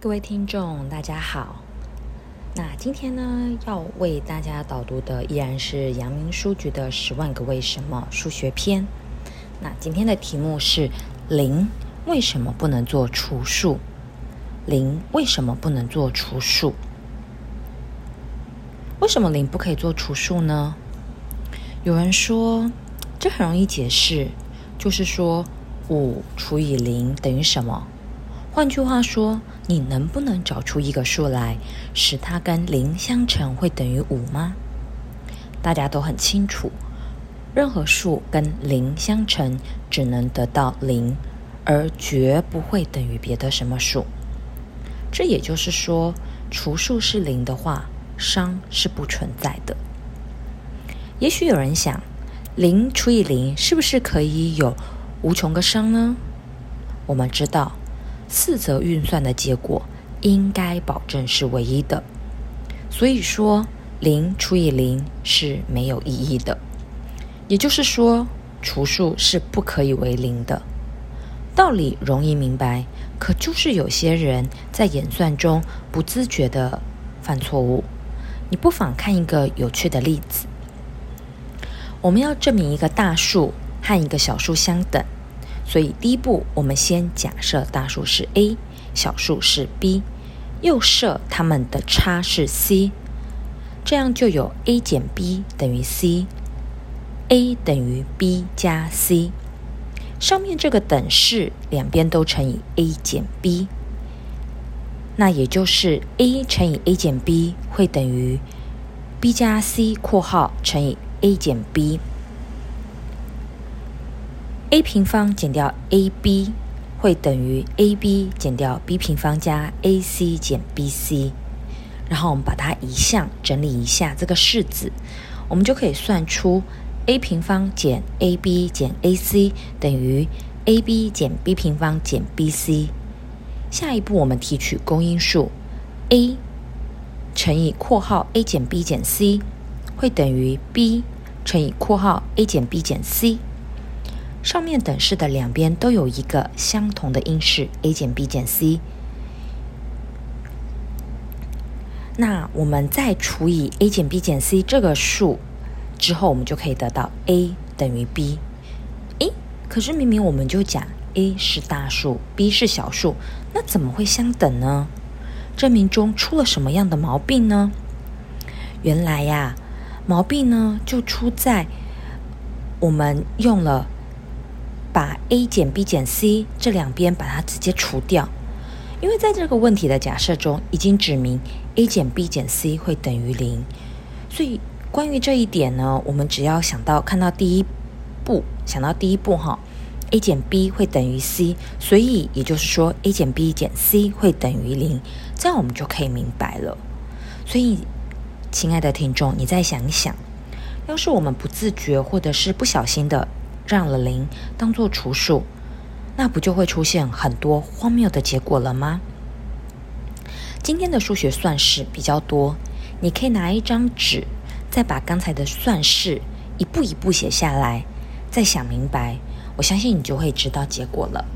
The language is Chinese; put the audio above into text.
各位听众，大家好。那今天呢，要为大家导读的依然是阳明书局的《十万个为什么》数学篇。那今天的题目是：零为什么不能做除数？零为什么不能做除数？为什么零不可以做除数呢？有人说，这很容易解释，就是说五除以零等于什么？换句话说，你能不能找出一个数来，使它跟零相乘会等于五吗？大家都很清楚，任何数跟零相乘只能得到零，而绝不会等于别的什么数。这也就是说，除数是零的话，商是不存在的。也许有人想，零除以零是不是可以有无穷个商呢？我们知道。四则运算的结果应该保证是唯一的，所以说零除以零是没有意义的。也就是说，除数是不可以为零的。道理容易明白，可就是有些人在演算中不自觉的犯错误。你不妨看一个有趣的例子：我们要证明一个大数和一个小数相等。所以第一步，我们先假设大数是 a，小数是 b，又设它们的差是 c，这样就有 a 减 b 等于 c，a 等于 b 加 c，上面这个等式两边都乘以 a 减 b，那也就是 a 乘以 a 减 b 会等于 b 加 c（ 括号乘以 a 减 b）。A 平方减掉 ab 会等于 ab 减掉 b 平方加 ac 减 bc，然后我们把它移项整理一下这个式子，我们就可以算出 a 平方减 ab 减 ac 等于 ab 减 b 平方减 bc。下一步我们提取公因数 a 乘以括号 a 减 b 减 c 会等于 b 乘以括号 a 减 b 减 c。上面等式的两边都有一个相同的因式 a 减 b 减 c，那我们再除以 a 减 b 减 c 这个数之后，我们就可以得到 a 等于 b。诶，可是明明我们就讲 a 是大数，b 是小数，那怎么会相等呢？证明中出了什么样的毛病呢？原来呀，毛病呢就出在我们用了。把 a 减 b 减 c 这两边把它直接除掉，因为在这个问题的假设中已经指明 a 减 b 减 c 会等于零，所以关于这一点呢，我们只要想到看到第一步，想到第一步哈，a 减 b 会等于 c，所以也就是说 a 减 b 减 c 会等于零，这样我们就可以明白了。所以，亲爱的听众，你再想一想，要是我们不自觉或者是不小心的。占了零当做除数，那不就会出现很多荒谬的结果了吗？今天的数学算式比较多，你可以拿一张纸，再把刚才的算式一步一步写下来，再想明白，我相信你就会知道结果了。